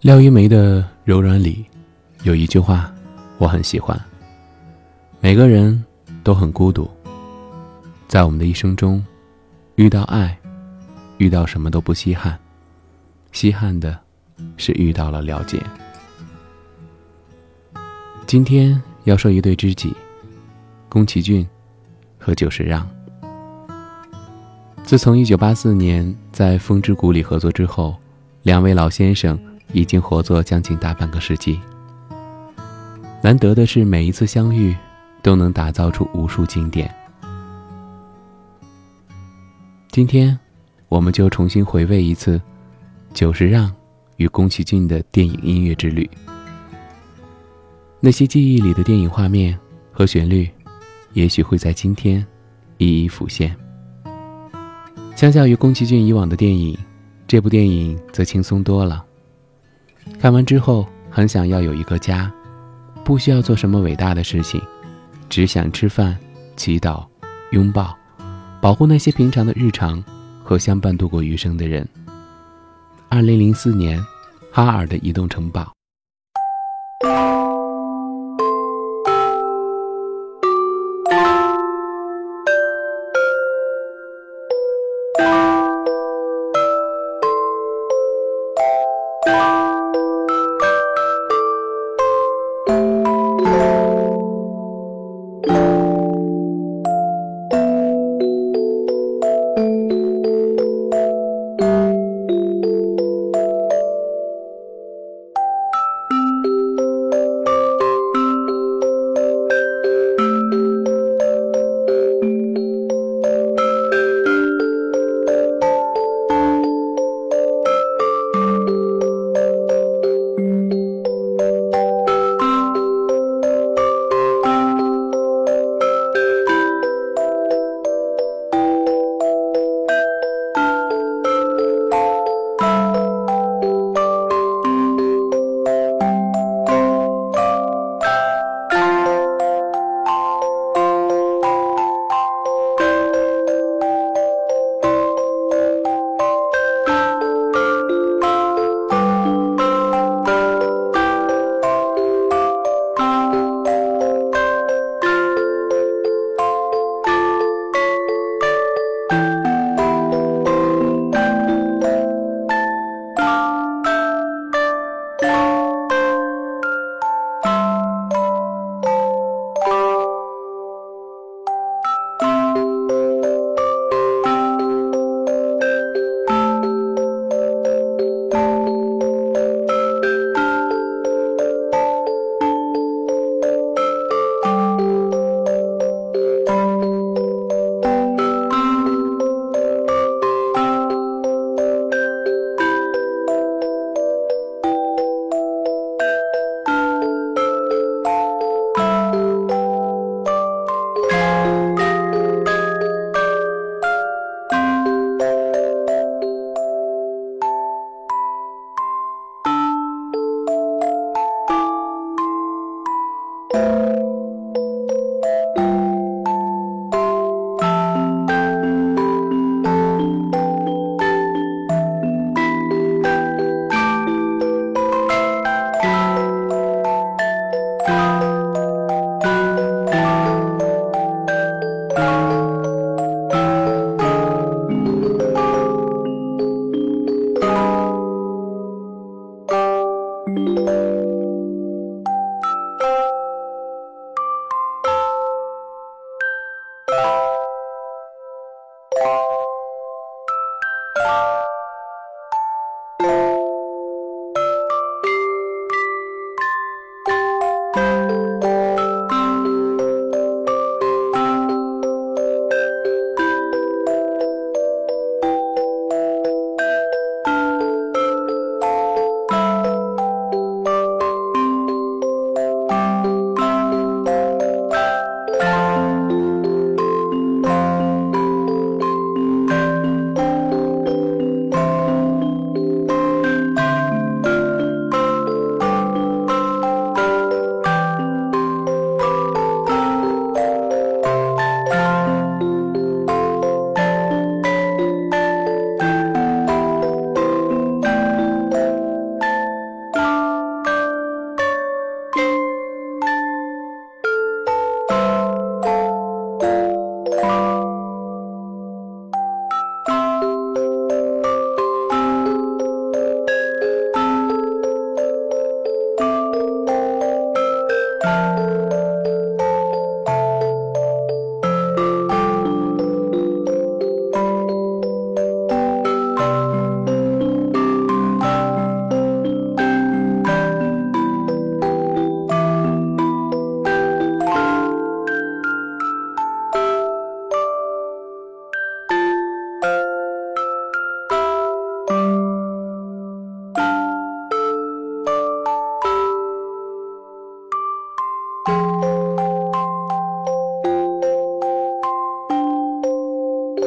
廖一梅的《柔软》里有一句话，我很喜欢。每个人都很孤独，在我们的一生中，遇到爱，遇到什么都不稀罕，稀罕的是遇到了了解。今天要说一对知己，宫崎骏和久石让。自从一九八四年在《风之谷》里合作之后，两位老先生。已经合作将近大半个世纪。难得的是，每一次相遇，都能打造出无数经典。今天，我们就重新回味一次久石让与宫崎骏的电影音乐之旅。那些记忆里的电影画面和旋律，也许会在今天一一浮现。相较于宫崎骏以往的电影，这部电影则轻松多了。看完之后很想要有一个家不需要做什么伟大的事情只想吃饭祈祷拥抱保护那些平常的日常和相伴度过余生的人。二零零四年哈尔的移动城堡。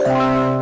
Bye.